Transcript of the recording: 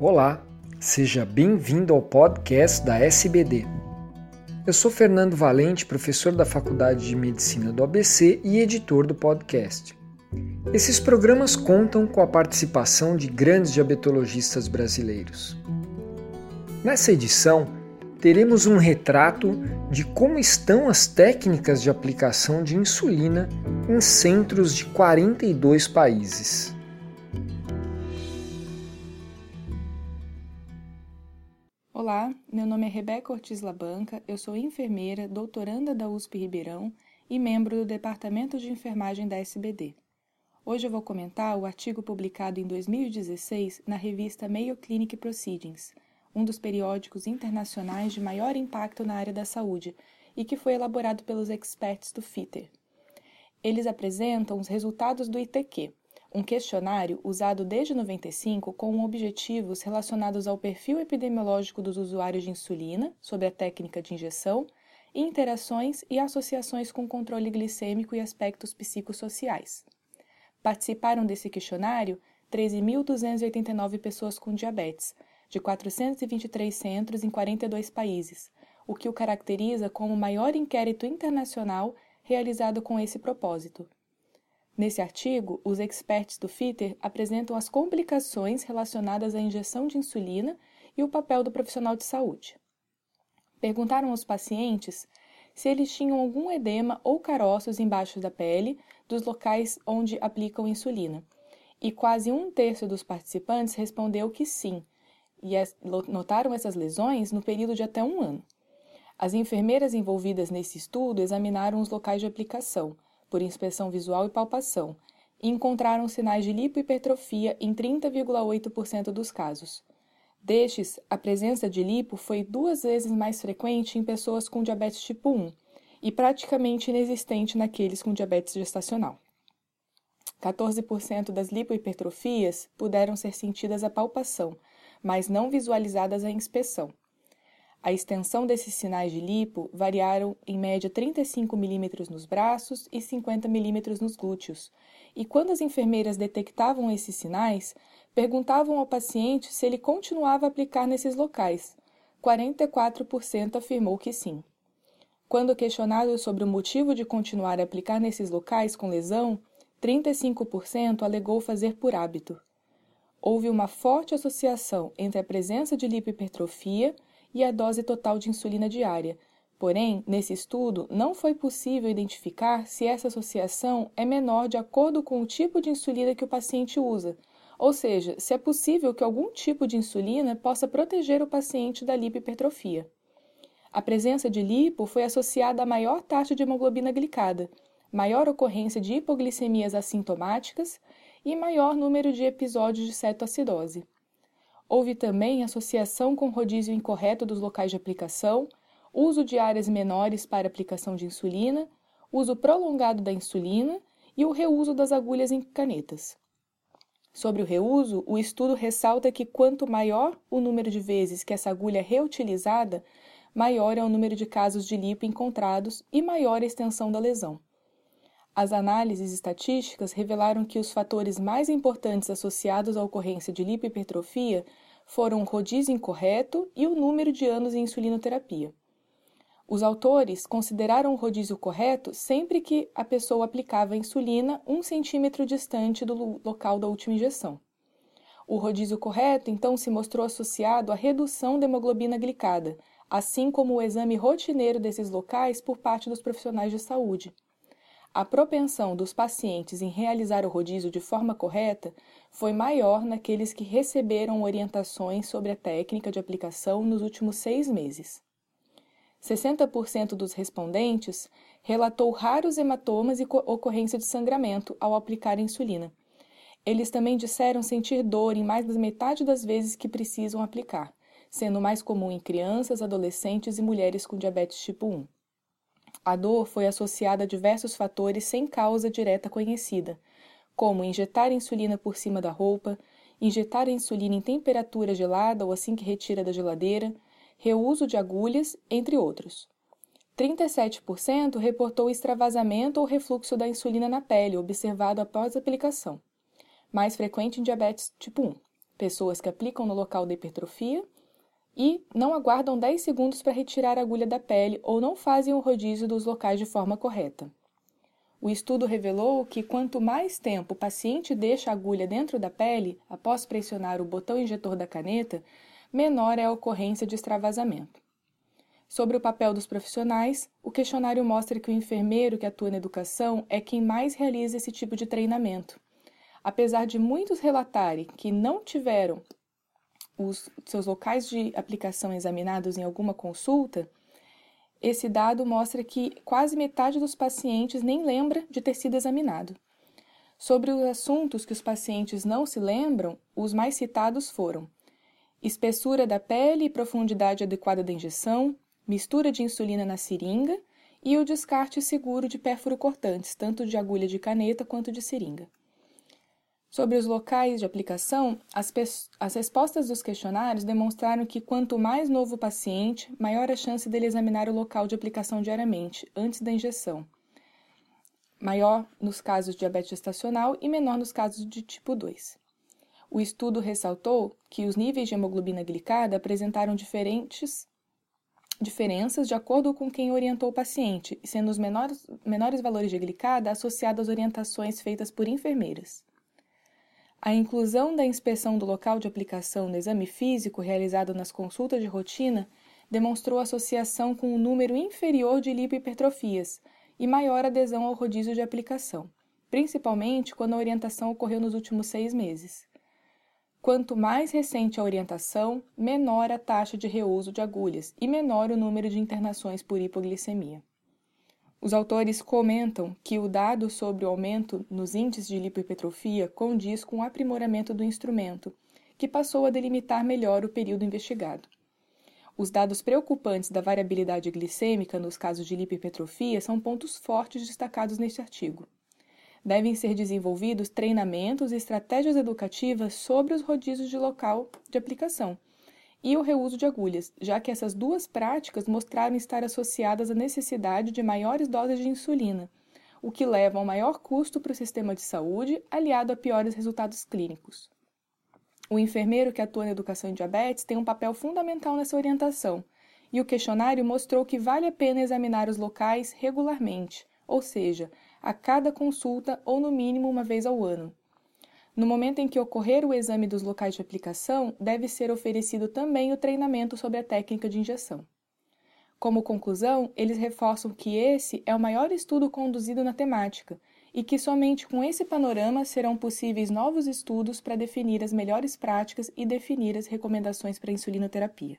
Olá, seja bem-vindo ao podcast da SBD. Eu sou Fernando Valente, professor da Faculdade de Medicina do ABC e editor do podcast. Esses programas contam com a participação de grandes diabetologistas brasileiros. Nessa edição, teremos um retrato de como estão as técnicas de aplicação de insulina em centros de 42 países. Meu nome é Rebeca Ortiz Labanca, eu sou enfermeira, doutoranda da USP Ribeirão e membro do Departamento de Enfermagem da SBD. Hoje eu vou comentar o artigo publicado em 2016 na revista Mayo Clinic Proceedings, um dos periódicos internacionais de maior impacto na área da saúde e que foi elaborado pelos experts do FITER. Eles apresentam os resultados do ITQ, um questionário usado desde 95 com objetivos relacionados ao perfil epidemiológico dos usuários de insulina, sobre a técnica de injeção, interações e associações com controle glicêmico e aspectos psicossociais. Participaram desse questionário 13.289 pessoas com diabetes, de 423 centros em 42 países, o que o caracteriza como o maior inquérito internacional realizado com esse propósito. Nesse artigo, os experts do FITER apresentam as complicações relacionadas à injeção de insulina e o papel do profissional de saúde. Perguntaram aos pacientes se eles tinham algum edema ou caroços embaixo da pele dos locais onde aplicam insulina, e quase um terço dos participantes respondeu que sim, e notaram essas lesões no período de até um ano. As enfermeiras envolvidas nesse estudo examinaram os locais de aplicação por inspeção visual e palpação, e encontraram sinais de lipohipertrofia em 30,8% dos casos. Destes, a presença de lipo foi duas vezes mais frequente em pessoas com diabetes tipo 1 e praticamente inexistente naqueles com diabetes gestacional. 14% das lipohipertrofias puderam ser sentidas à palpação, mas não visualizadas à inspeção. A extensão desses sinais de lipo variaram em média 35 milímetros nos braços e 50 milímetros nos glúteos. E quando as enfermeiras detectavam esses sinais, perguntavam ao paciente se ele continuava a aplicar nesses locais. 44% afirmou que sim. Quando questionado sobre o motivo de continuar a aplicar nesses locais com lesão, 35% alegou fazer por hábito. Houve uma forte associação entre a presença de lipohipertrofia e a dose total de insulina diária. Porém, nesse estudo, não foi possível identificar se essa associação é menor de acordo com o tipo de insulina que o paciente usa, ou seja, se é possível que algum tipo de insulina possa proteger o paciente da lipohipertrofia. A presença de lipo foi associada a maior taxa de hemoglobina glicada, maior ocorrência de hipoglicemias assintomáticas e maior número de episódios de cetoacidose. Houve também associação com rodízio incorreto dos locais de aplicação, uso de áreas menores para aplicação de insulina, uso prolongado da insulina e o reuso das agulhas em canetas. Sobre o reuso, o estudo ressalta que quanto maior o número de vezes que essa agulha é reutilizada, maior é o número de casos de lipo encontrados e maior a extensão da lesão. As análises estatísticas revelaram que os fatores mais importantes associados à ocorrência de lipohipertrofia foram o rodízio incorreto e o número de anos em insulinoterapia. Os autores consideraram o rodízio correto sempre que a pessoa aplicava a insulina um centímetro distante do local da última injeção. O rodízio correto, então, se mostrou associado à redução da hemoglobina glicada, assim como o exame rotineiro desses locais por parte dos profissionais de saúde. A propensão dos pacientes em realizar o rodízio de forma correta foi maior naqueles que receberam orientações sobre a técnica de aplicação nos últimos seis meses. 60% dos respondentes relatou raros hematomas e ocorrência de sangramento ao aplicar insulina. Eles também disseram sentir dor em mais da metade das vezes que precisam aplicar, sendo mais comum em crianças, adolescentes e mulheres com diabetes tipo 1. A dor foi associada a diversos fatores sem causa direta conhecida, como injetar insulina por cima da roupa, injetar insulina em temperatura gelada ou assim que retira da geladeira, reuso de agulhas, entre outros. 37% reportou extravasamento ou refluxo da insulina na pele observado após a aplicação, mais frequente em diabetes tipo 1. pessoas que aplicam no local da hipertrofia e não aguardam 10 segundos para retirar a agulha da pele ou não fazem o rodízio dos locais de forma correta. O estudo revelou que quanto mais tempo o paciente deixa a agulha dentro da pele após pressionar o botão injetor da caneta, menor é a ocorrência de extravasamento. Sobre o papel dos profissionais, o questionário mostra que o enfermeiro que atua na educação é quem mais realiza esse tipo de treinamento. Apesar de muitos relatarem que não tiveram os seus locais de aplicação examinados em alguma consulta, esse dado mostra que quase metade dos pacientes nem lembra de ter sido examinado. Sobre os assuntos que os pacientes não se lembram, os mais citados foram espessura da pele e profundidade adequada da injeção, mistura de insulina na seringa e o descarte seguro de pérfuro cortantes, tanto de agulha de caneta quanto de seringa. Sobre os locais de aplicação, as, as, respostas dos questionários demonstraram que quanto mais novo o paciente, maior a chance dele examinar o local de aplicação diariamente, antes da injeção. Maior nos casos de diabetes gestacional e menor nos casos de tipo 2. O estudo ressaltou que os níveis de hemoglobina glicada apresentaram diferentes diferenças de acordo com quem orientou o paciente, sendo os menores, menores valores de glicada associados às orientações feitas por enfermeiras. A inclusão da inspeção do local de aplicação no exame físico realizado nas consultas de rotina demonstrou associação com um número inferior de lipohipertrofias e maior adesão ao rodízio de aplicação, principalmente quando a orientação ocorreu nos últimos seis meses. Quanto mais recente a orientação, menor a taxa de reuso de agulhas e menor o número de internações por hipoglicemia. Os autores comentam que o dado sobre o aumento nos índices de lipohipertrofia condiz com o aprimoramento do instrumento, que passou a delimitar melhor o período investigado. Os dados preocupantes da variabilidade glicêmica nos casos de lipohipertrofia são pontos fortes destacados neste artigo devem ser desenvolvidos treinamentos e estratégias educativas sobre os rodízios de local de aplicação e o reuso de agulhas, já que essas duas práticas mostraram estar associadas à necessidade de maiores doses de insulina, o que leva a um maior custo para o sistema de saúde, aliado a piores resultados clínicos. O enfermeiro que atua na educação em diabetes tem um papel fundamental nessa orientação, e o questionário mostrou que vale a pena examinar os locais regularmente, ou seja, a cada consulta ou no mínimo uma vez ao ano. No momento em que ocorrer o exame dos locais de aplicação, deve ser oferecido também o treinamento sobre a técnica de injeção. Como conclusão, eles reforçam que esse é o maior estudo conduzido na temática e que somente com esse panorama serão possíveis novos estudos para definir as melhores práticas e definir as recomendações para a insulinoterapia.